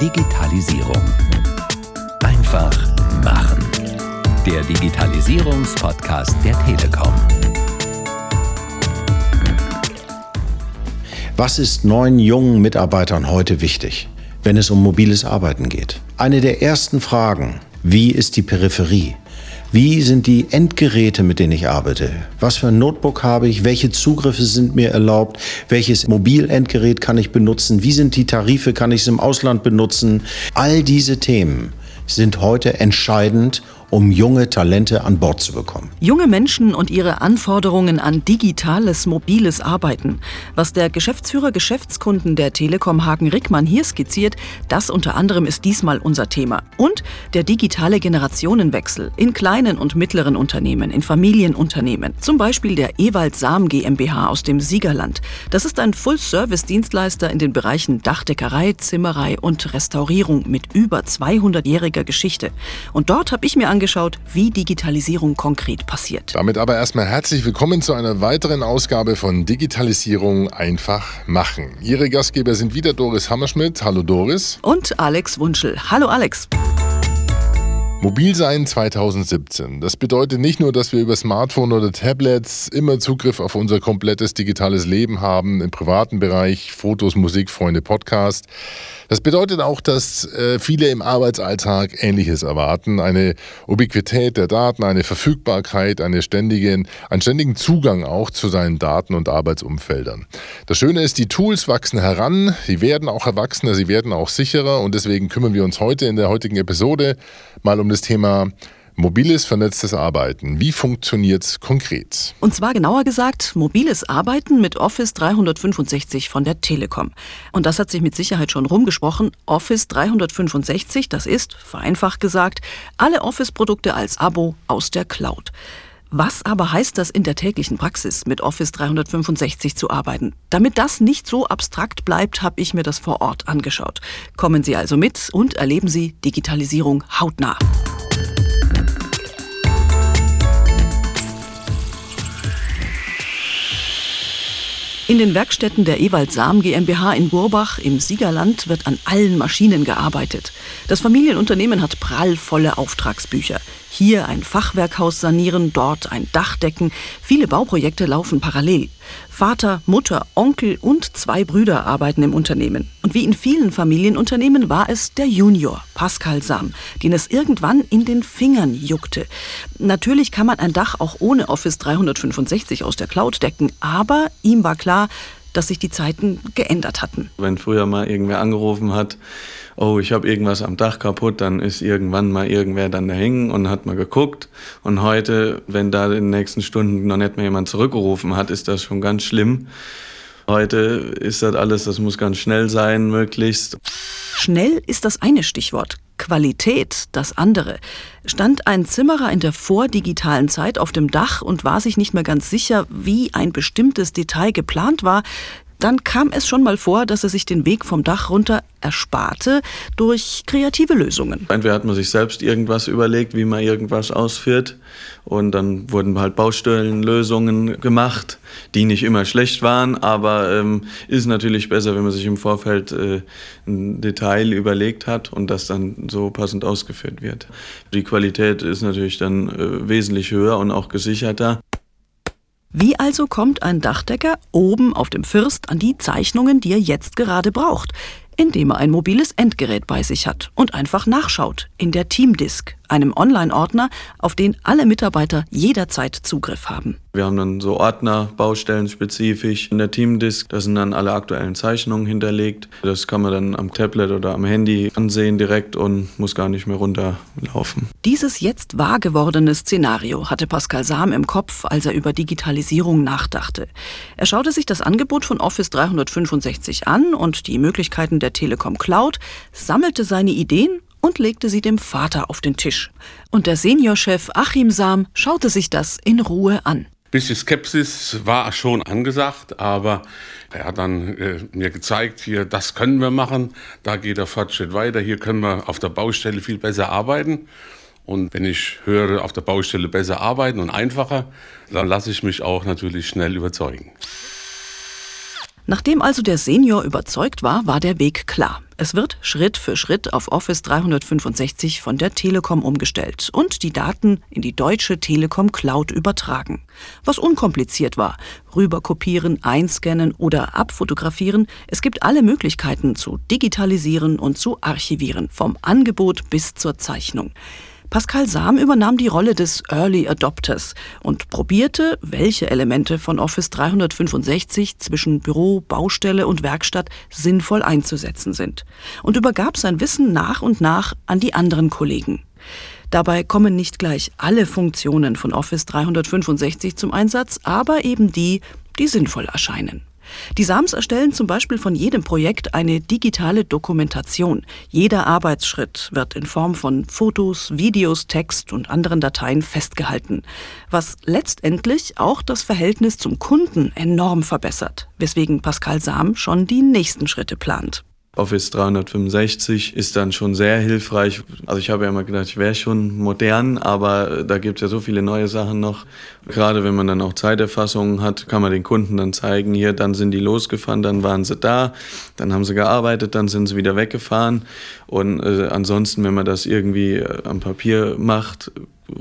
Digitalisierung. Einfach machen. Der Digitalisierungspodcast der Telekom. Was ist neuen jungen Mitarbeitern heute wichtig, wenn es um mobiles Arbeiten geht? Eine der ersten Fragen, wie ist die Peripherie? Wie sind die Endgeräte, mit denen ich arbeite? Was für ein Notebook habe ich? Welche Zugriffe sind mir erlaubt? Welches Mobilendgerät kann ich benutzen? Wie sind die Tarife? Kann ich es im Ausland benutzen? All diese Themen sind heute entscheidend, um junge Talente an Bord zu bekommen. Junge Menschen und ihre Anforderungen an digitales, mobiles Arbeiten. Was der Geschäftsführer Geschäftskunden der Telekom Hagen Rickmann hier skizziert, das unter anderem ist diesmal unser Thema. Und der digitale Generationenwechsel in kleinen und mittleren Unternehmen, in Familienunternehmen. Zum Beispiel der Ewald Sam GmbH aus dem Siegerland. Das ist ein Full-Service-Dienstleister in den Bereichen Dachdeckerei, Zimmerei und Restaurierung mit über 200-jähriger Geschichte. Und dort habe ich mir angeschaut, wie Digitalisierung konkret passiert. Damit aber erstmal herzlich willkommen zu einer weiteren Ausgabe von Digitalisierung einfach machen. Ihre Gastgeber sind wieder Doris Hammerschmidt. Hallo Doris. Und Alex Wunschel. Hallo Alex. Mobil sein 2017. Das bedeutet nicht nur, dass wir über Smartphone oder Tablets immer Zugriff auf unser komplettes digitales Leben haben, im privaten Bereich, Fotos, Musik, Freunde, Podcast. Das bedeutet auch, dass äh, viele im Arbeitsalltag Ähnliches erwarten. Eine Ubiquität der Daten, eine Verfügbarkeit, eine ständigen, einen ständigen Zugang auch zu seinen Daten und Arbeitsumfeldern. Das Schöne ist, die Tools wachsen heran, sie werden auch erwachsener, sie werden auch sicherer und deswegen kümmern wir uns heute in der heutigen Episode mal um das Thema Mobiles vernetztes Arbeiten. Wie funktioniert es konkret? Und zwar genauer gesagt, mobiles Arbeiten mit Office 365 von der Telekom. Und das hat sich mit Sicherheit schon rumgesprochen. Office 365, das ist, vereinfacht gesagt, alle Office-Produkte als Abo aus der Cloud. Was aber heißt das in der täglichen Praxis, mit Office 365 zu arbeiten? Damit das nicht so abstrakt bleibt, habe ich mir das vor Ort angeschaut. Kommen Sie also mit und erleben Sie Digitalisierung hautnah. In den Werkstätten der Ewald Sam GmbH in Burbach im Siegerland wird an allen Maschinen gearbeitet. Das Familienunternehmen hat prallvolle Auftragsbücher. Hier ein Fachwerkhaus sanieren, dort ein Dach decken. Viele Bauprojekte laufen parallel. Vater, Mutter, Onkel und zwei Brüder arbeiten im Unternehmen. Und wie in vielen Familienunternehmen war es der Junior, Pascal Sam, den es irgendwann in den Fingern juckte. Natürlich kann man ein Dach auch ohne Office 365 aus der Cloud decken, aber ihm war klar, dass sich die Zeiten geändert hatten. Wenn früher mal irgendwer angerufen hat, oh, ich habe irgendwas am Dach kaputt, dann ist irgendwann mal irgendwer dann da hängen und hat mal geguckt. Und heute, wenn da in den nächsten Stunden noch nicht mehr jemand zurückgerufen hat, ist das schon ganz schlimm. Heute ist das alles, das muss ganz schnell sein, möglichst. Schnell ist das eine Stichwort. Qualität das andere. Stand ein Zimmerer in der vordigitalen Zeit auf dem Dach und war sich nicht mehr ganz sicher, wie ein bestimmtes Detail geplant war, dann kam es schon mal vor, dass er sich den Weg vom Dach runter ersparte durch kreative Lösungen. Entweder hat man sich selbst irgendwas überlegt, wie man irgendwas ausführt und dann wurden halt Baustellenlösungen gemacht, die nicht immer schlecht waren, aber ähm, ist natürlich besser, wenn man sich im Vorfeld äh, ein Detail überlegt hat und das dann so passend ausgeführt wird. Die Qualität ist natürlich dann äh, wesentlich höher und auch gesicherter. Wie also kommt ein Dachdecker oben auf dem First an die Zeichnungen, die er jetzt gerade braucht? Indem er ein mobiles Endgerät bei sich hat und einfach nachschaut in der Teamdisk, einem Online-Ordner, auf den alle Mitarbeiter jederzeit Zugriff haben. Wir haben dann so Ordner, Baustellen spezifisch in der Teamdisk. Da sind dann alle aktuellen Zeichnungen hinterlegt. Das kann man dann am Tablet oder am Handy ansehen direkt und muss gar nicht mehr runterlaufen. Dieses jetzt wahr gewordene Szenario hatte Pascal Sam im Kopf, als er über Digitalisierung nachdachte. Er schaute sich das Angebot von Office 365 an und die Möglichkeiten der Telekom Cloud, sammelte seine Ideen und legte sie dem Vater auf den Tisch. Und der Seniorchef Achim Sam schaute sich das in Ruhe an. Bisschen Skepsis war schon angesagt, aber er hat dann äh, mir gezeigt, hier, das können wir machen, da geht der Fortschritt weiter, hier können wir auf der Baustelle viel besser arbeiten. Und wenn ich höre, auf der Baustelle besser arbeiten und einfacher, dann lasse ich mich auch natürlich schnell überzeugen. Nachdem also der Senior überzeugt war, war der Weg klar. Es wird Schritt für Schritt auf Office 365 von der Telekom umgestellt und die Daten in die deutsche Telekom Cloud übertragen. Was unkompliziert war. Rüberkopieren, einscannen oder abfotografieren. Es gibt alle Möglichkeiten zu digitalisieren und zu archivieren, vom Angebot bis zur Zeichnung. Pascal Sam übernahm die Rolle des Early Adopters und probierte, welche Elemente von Office 365 zwischen Büro, Baustelle und Werkstatt sinnvoll einzusetzen sind und übergab sein Wissen nach und nach an die anderen Kollegen. Dabei kommen nicht gleich alle Funktionen von Office 365 zum Einsatz, aber eben die, die sinnvoll erscheinen. Die SAMs erstellen zum Beispiel von jedem Projekt eine digitale Dokumentation. Jeder Arbeitsschritt wird in Form von Fotos, Videos, Text und anderen Dateien festgehalten, was letztendlich auch das Verhältnis zum Kunden enorm verbessert, weswegen Pascal Sam schon die nächsten Schritte plant. Office 365 ist dann schon sehr hilfreich. Also ich habe ja immer gedacht, ich wäre schon modern, aber da gibt es ja so viele neue Sachen noch. Gerade wenn man dann auch Zeiterfassungen hat, kann man den Kunden dann zeigen, hier, dann sind die losgefahren, dann waren sie da, dann haben sie gearbeitet, dann sind sie wieder weggefahren. Und äh, ansonsten, wenn man das irgendwie äh, am Papier macht,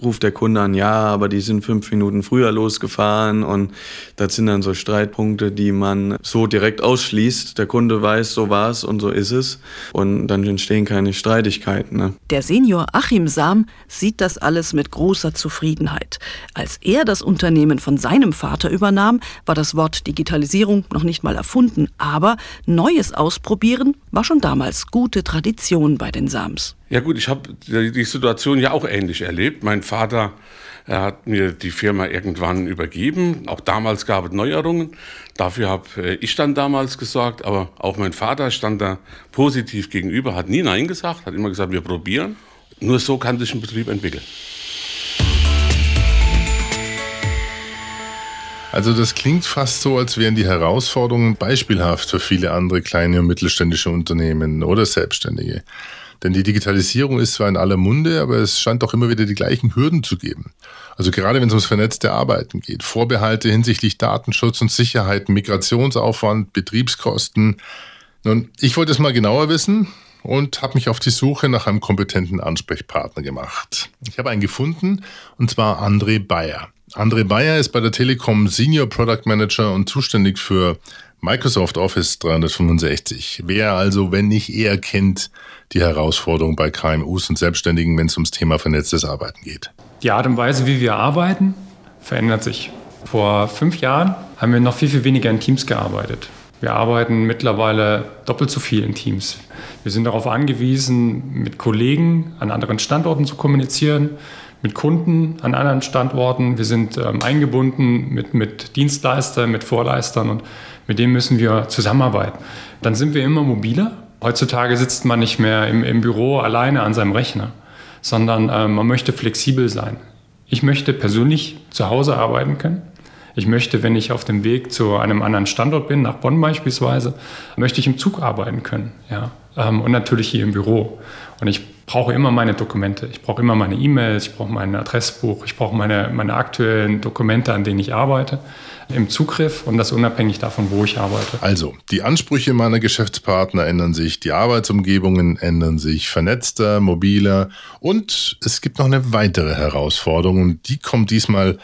ruft der Kunde an, ja, aber die sind fünf Minuten früher losgefahren und das sind dann so Streitpunkte, die man so direkt ausschließt. Der Kunde weiß, so war es und so ist es und dann entstehen keine Streitigkeiten. Ne? Der Senior Achim Sam sieht das alles mit großer Zufriedenheit. Als er das Unternehmen von seinem Vater übernahm, war das Wort Digitalisierung noch nicht mal erfunden, aber Neues ausprobieren war schon damals gute Tradition bei den Sams. Ja gut, ich habe die Situation ja auch ähnlich erlebt. Mein Vater er hat mir die Firma irgendwann übergeben. Auch damals gab es Neuerungen. Dafür habe äh, ich dann damals gesorgt, aber auch mein Vater stand da positiv gegenüber, hat nie Nein gesagt, hat immer gesagt, wir probieren. Nur so kann sich ein Betrieb entwickeln. Also das klingt fast so, als wären die Herausforderungen beispielhaft für viele andere kleine und mittelständische Unternehmen oder Selbstständige. Denn die Digitalisierung ist zwar in aller Munde, aber es scheint doch immer wieder die gleichen Hürden zu geben. Also gerade wenn es ums vernetzte Arbeiten geht, Vorbehalte hinsichtlich Datenschutz und Sicherheit, Migrationsaufwand, Betriebskosten. Nun, ich wollte es mal genauer wissen und habe mich auf die Suche nach einem kompetenten Ansprechpartner gemacht. Ich habe einen gefunden, und zwar André Bayer. André Bayer ist bei der Telekom Senior Product Manager und zuständig für Microsoft Office 365. Wer also, wenn nicht er, kennt die Herausforderung bei KMUs und Selbstständigen, wenn es ums Thema vernetztes Arbeiten geht? Die Art und Weise, wie wir arbeiten, verändert sich. Vor fünf Jahren haben wir noch viel, viel weniger in Teams gearbeitet. Wir arbeiten mittlerweile doppelt so viel in Teams. Wir sind darauf angewiesen, mit Kollegen an anderen Standorten zu kommunizieren, mit Kunden an anderen Standorten. Wir sind ähm, eingebunden mit, mit Dienstleistern, mit Vorleistern und mit denen müssen wir zusammenarbeiten. Dann sind wir immer mobiler. Heutzutage sitzt man nicht mehr im, im Büro alleine an seinem Rechner, sondern äh, man möchte flexibel sein. Ich möchte persönlich zu Hause arbeiten können. Ich möchte, wenn ich auf dem Weg zu einem anderen Standort bin, nach Bonn beispielsweise, möchte ich im Zug arbeiten können. Ja? Ähm, und natürlich hier im Büro. Und ich brauche immer meine Dokumente. Ich brauche immer meine E-Mails, ich brauche mein Adressbuch, ich brauche meine, meine aktuellen Dokumente, an denen ich arbeite, im Zugriff und das unabhängig davon, wo ich arbeite. Also, die Ansprüche meiner Geschäftspartner ändern sich, die Arbeitsumgebungen ändern sich, vernetzter, mobiler und es gibt noch eine weitere Herausforderung und die kommt diesmal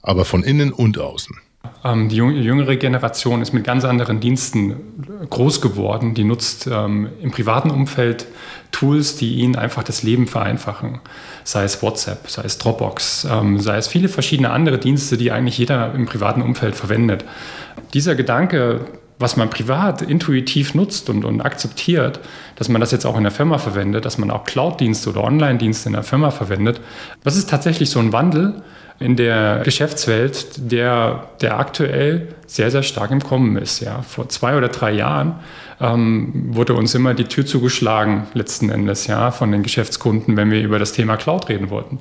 aber von innen und außen. Ähm, die jüngere Generation ist mit ganz anderen Diensten groß geworden. Die nutzt ähm, im privaten Umfeld Tools, die ihnen einfach das Leben vereinfachen. Sei es WhatsApp, sei es Dropbox, ähm, sei es viele verschiedene andere Dienste, die eigentlich jeder im privaten Umfeld verwendet. Dieser Gedanke, was man privat intuitiv nutzt und, und akzeptiert, dass man das jetzt auch in der Firma verwendet, dass man auch Cloud-Dienste oder Online-Dienste in der Firma verwendet, das ist tatsächlich so ein Wandel, in der Geschäftswelt, der, der aktuell sehr, sehr stark im Kommen ist. Ja. Vor zwei oder drei Jahren ähm, wurde uns immer die Tür zugeschlagen, letzten Endes, ja, von den Geschäftskunden, wenn wir über das Thema Cloud reden wollten.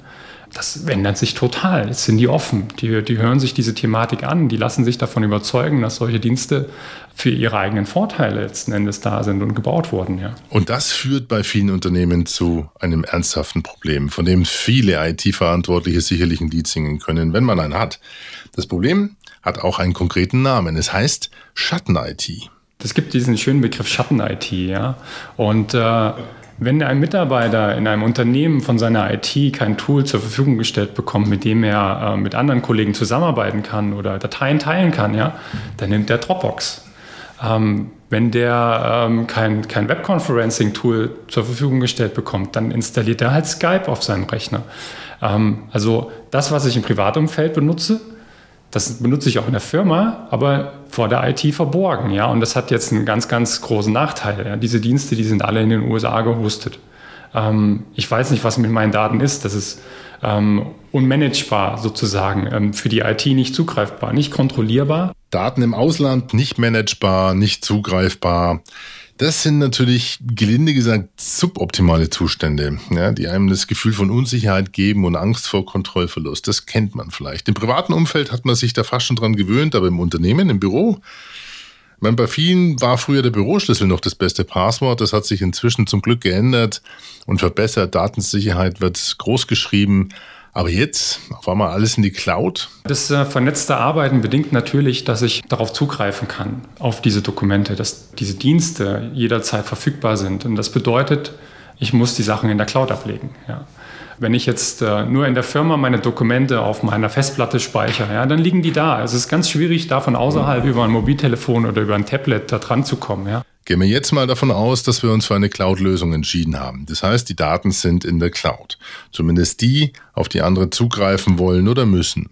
Das ändert sich total. Jetzt sind die offen. Die, die hören sich diese Thematik an. Die lassen sich davon überzeugen, dass solche Dienste für ihre eigenen Vorteile letzten Endes da sind und gebaut wurden. Ja. Und das führt bei vielen Unternehmen zu einem ernsthaften Problem, von dem viele IT-Verantwortliche sicherlich ein Lied singen können, wenn man einen hat. Das Problem hat auch einen konkreten Namen. Es heißt Schatten-IT. Es gibt diesen schönen Begriff Schatten-IT, ja. Und äh, wenn ein Mitarbeiter in einem Unternehmen von seiner IT kein Tool zur Verfügung gestellt bekommt, mit dem er äh, mit anderen Kollegen zusammenarbeiten kann oder Dateien teilen kann, ja, dann nimmt er Dropbox. Ähm, wenn der ähm, kein, kein Webconferencing-Tool zur Verfügung gestellt bekommt, dann installiert er halt Skype auf seinem Rechner. Ähm, also das, was ich im Privatumfeld benutze, das benutze ich auch in der Firma, aber vor der IT verborgen. Ja? Und das hat jetzt einen ganz, ganz großen Nachteil. Ja? Diese Dienste, die sind alle in den USA gehostet. Ähm, ich weiß nicht, was mit meinen Daten ist. Das ist ähm, unmanagebar sozusagen, ähm, für die IT nicht zugreifbar, nicht kontrollierbar. Daten im Ausland nicht managebar, nicht zugreifbar. Das sind natürlich, gelinde gesagt, suboptimale Zustände, ja, die einem das Gefühl von Unsicherheit geben und Angst vor Kontrollverlust. Das kennt man vielleicht. Im privaten Umfeld hat man sich da fast schon dran gewöhnt, aber im Unternehmen, im Büro, meine, bei vielen war früher der Büroschlüssel noch das beste Passwort. Das hat sich inzwischen zum Glück geändert und verbessert. Datensicherheit wird groß geschrieben. Aber jetzt auf einmal alles in die Cloud. Das äh, vernetzte Arbeiten bedingt natürlich, dass ich darauf zugreifen kann, auf diese Dokumente, dass diese Dienste jederzeit verfügbar sind. Und das bedeutet, ich muss die Sachen in der Cloud ablegen. Ja. Wenn ich jetzt äh, nur in der Firma meine Dokumente auf meiner Festplatte speichere, ja, dann liegen die da. Es ist ganz schwierig, da von außerhalb über ein Mobiltelefon oder über ein Tablet da dran zu kommen. Ja. Gehen wir jetzt mal davon aus, dass wir uns für eine Cloud-Lösung entschieden haben. Das heißt, die Daten sind in der Cloud. Zumindest die, auf die andere zugreifen wollen oder müssen.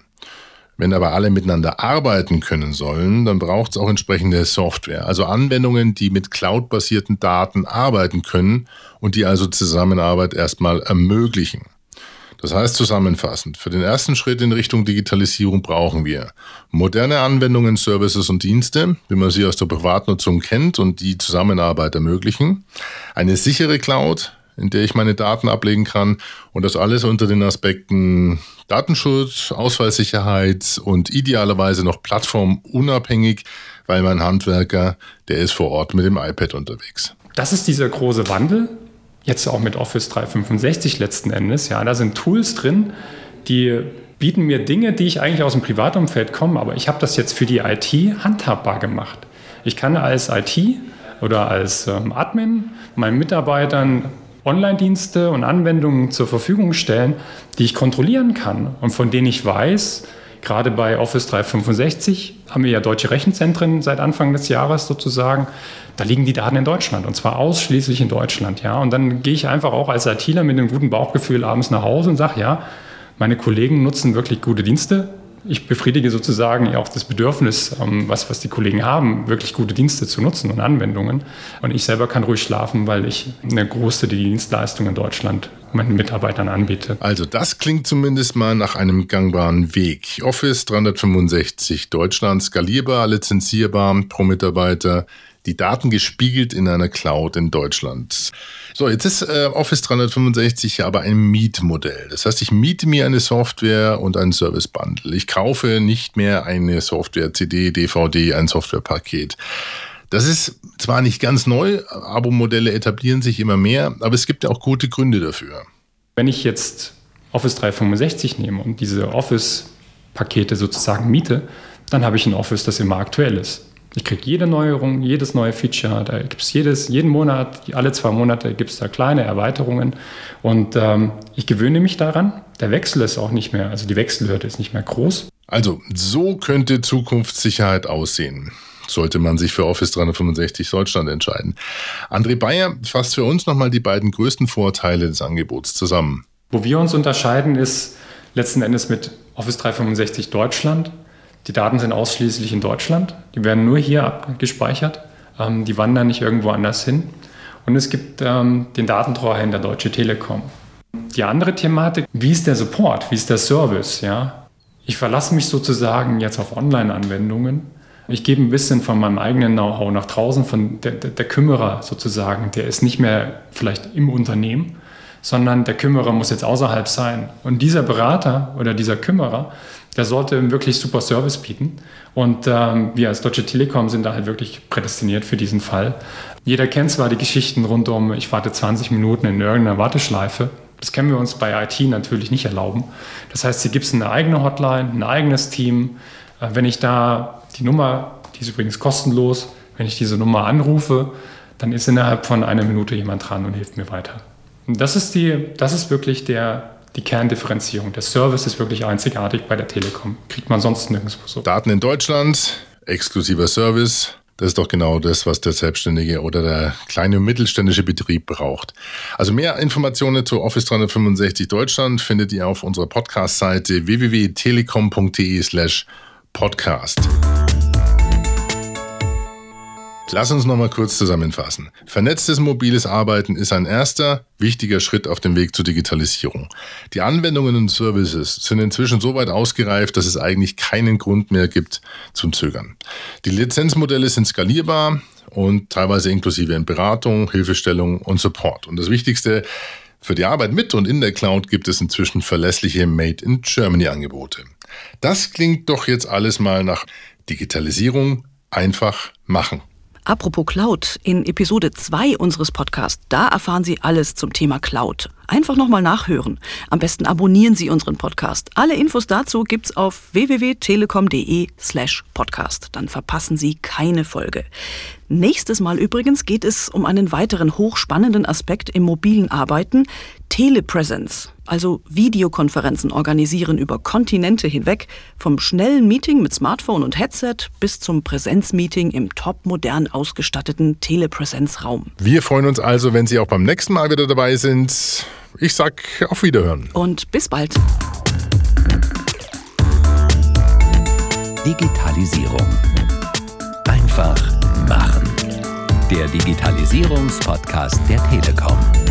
Wenn aber alle miteinander arbeiten können sollen, dann braucht es auch entsprechende Software, also Anwendungen, die mit cloud-basierten Daten arbeiten können und die also Zusammenarbeit erstmal ermöglichen. Das heißt zusammenfassend, für den ersten Schritt in Richtung Digitalisierung brauchen wir moderne Anwendungen, Services und Dienste, wie man sie aus der Privatnutzung kennt und die Zusammenarbeit ermöglichen, eine sichere Cloud, in der ich meine Daten ablegen kann und das alles unter den Aspekten Datenschutz, Ausfallsicherheit und idealerweise noch plattformunabhängig, weil mein Handwerker, der ist vor Ort mit dem iPad unterwegs. Das ist dieser große Wandel, jetzt auch mit Office 365 letzten Endes, ja, da sind Tools drin, die bieten mir Dinge, die ich eigentlich aus dem Privatumfeld komme, aber ich habe das jetzt für die IT handhabbar gemacht. Ich kann als IT oder als ähm, Admin meinen Mitarbeitern Online-Dienste und Anwendungen zur Verfügung stellen, die ich kontrollieren kann und von denen ich weiß, gerade bei Office 365 haben wir ja deutsche Rechenzentren seit Anfang des Jahres sozusagen, da liegen die Daten in Deutschland und zwar ausschließlich in Deutschland. Ja? Und dann gehe ich einfach auch als ITler mit einem guten Bauchgefühl abends nach Hause und sage, ja, meine Kollegen nutzen wirklich gute Dienste. Ich befriedige sozusagen auch das Bedürfnis, ähm, was, was die Kollegen haben, wirklich gute Dienste zu nutzen und Anwendungen. Und ich selber kann ruhig schlafen, weil ich eine große Dienstleistung in Deutschland meinen Mitarbeitern anbiete. Also das klingt zumindest mal nach einem gangbaren Weg. Office 365 Deutschland skalierbar, lizenzierbar pro Mitarbeiter, die Daten gespiegelt in einer Cloud in Deutschland. So, jetzt ist äh, Office 365 aber ein Mietmodell. Das heißt, ich miete mir eine Software und einen Service Bundle. Ich kaufe nicht mehr eine Software CD, DVD, ein Softwarepaket. Das ist zwar nicht ganz neu, Abo-Modelle etablieren sich immer mehr, aber es gibt ja auch gute Gründe dafür. Wenn ich jetzt Office 365 nehme und diese Office-Pakete sozusagen miete, dann habe ich ein Office, das immer aktuell ist. Ich kriege jede Neuerung, jedes neue Feature, da gibt es jedes, jeden Monat, alle zwei Monate gibt es da kleine Erweiterungen und ähm, ich gewöhne mich daran. Der Wechsel ist auch nicht mehr, also die Wechselhürde ist nicht mehr groß. Also, so könnte Zukunftssicherheit aussehen. Sollte man sich für Office 365 Deutschland entscheiden. André Bayer fasst für uns nochmal die beiden größten Vorteile des Angebots zusammen. Wo wir uns unterscheiden, ist letzten Endes mit Office 365 Deutschland die Daten sind ausschließlich in Deutschland. Die werden nur hier abgespeichert. Ähm, die wandern nicht irgendwo anders hin. Und es gibt ähm, den Datentreuhänder Deutsche Telekom. Die andere Thematik, wie ist der Support, wie ist der Service? Ja? Ich verlasse mich sozusagen jetzt auf Online-Anwendungen. Ich gebe ein bisschen von meinem eigenen Know-how nach draußen, von der, der, der Kümmerer sozusagen. Der ist nicht mehr vielleicht im Unternehmen, sondern der Kümmerer muss jetzt außerhalb sein. Und dieser Berater oder dieser Kümmerer, der sollte wirklich super Service bieten. Und ähm, wir als Deutsche Telekom sind da halt wirklich prädestiniert für diesen Fall. Jeder kennt zwar die Geschichten rund um, ich warte 20 Minuten in irgendeiner Warteschleife. Das können wir uns bei IT natürlich nicht erlauben. Das heißt, hier gibt es eine eigene Hotline, ein eigenes Team, Äh, wenn ich da die Nummer, die ist übrigens kostenlos, wenn ich diese Nummer anrufe, dann ist innerhalb von einer Minute jemand dran und hilft mir weiter. Und das ist, die, das ist wirklich der, die Kerndifferenzierung. Der Service ist wirklich einzigartig bei der Telekom. Kriegt man sonst nirgendwo so. Daten in Deutschland, exklusiver Service. Das ist doch genau das, was der Selbstständige oder der kleine und mittelständische Betrieb braucht. Also mehr Informationen zu Office 365 Deutschland findet ihr auf unserer Podcast-Seite www.telekom.de slash podcast. Lass uns noch mal kurz zusammenfassen. Vernetztes mobiles Arbeiten ist ein erster wichtiger Schritt auf dem Weg zur Digitalisierung. Die Anwendungen und Services sind inzwischen so weit ausgereift, dass es eigentlich keinen Grund mehr gibt zum Zögern. Die Lizenzmodelle sind skalierbar und teilweise inklusive in Beratung, Hilfestellung und Support. Und das Wichtigste, für die Arbeit mit und in der Cloud gibt es inzwischen verlässliche Made in Germany Angebote. Das klingt doch jetzt alles mal nach Digitalisierung einfach machen. Apropos Cloud, in Episode 2 unseres Podcasts, da erfahren Sie alles zum Thema Cloud. Einfach nochmal nachhören. Am besten abonnieren Sie unseren Podcast. Alle Infos dazu gibt's auf www.telekom.de slash podcast. Dann verpassen Sie keine Folge. Nächstes Mal übrigens geht es um einen weiteren hochspannenden Aspekt im mobilen Arbeiten, Telepresence, also Videokonferenzen organisieren über Kontinente hinweg, vom schnellen Meeting mit Smartphone und Headset bis zum Präsenzmeeting im topmodern ausgestatteten Telepräsenzraum. Wir freuen uns also, wenn Sie auch beim nächsten Mal wieder dabei sind. Ich sag auf Wiederhören. Und bis bald. Digitalisierung. Einfach machen. Der Digitalisierungspodcast der Telekom.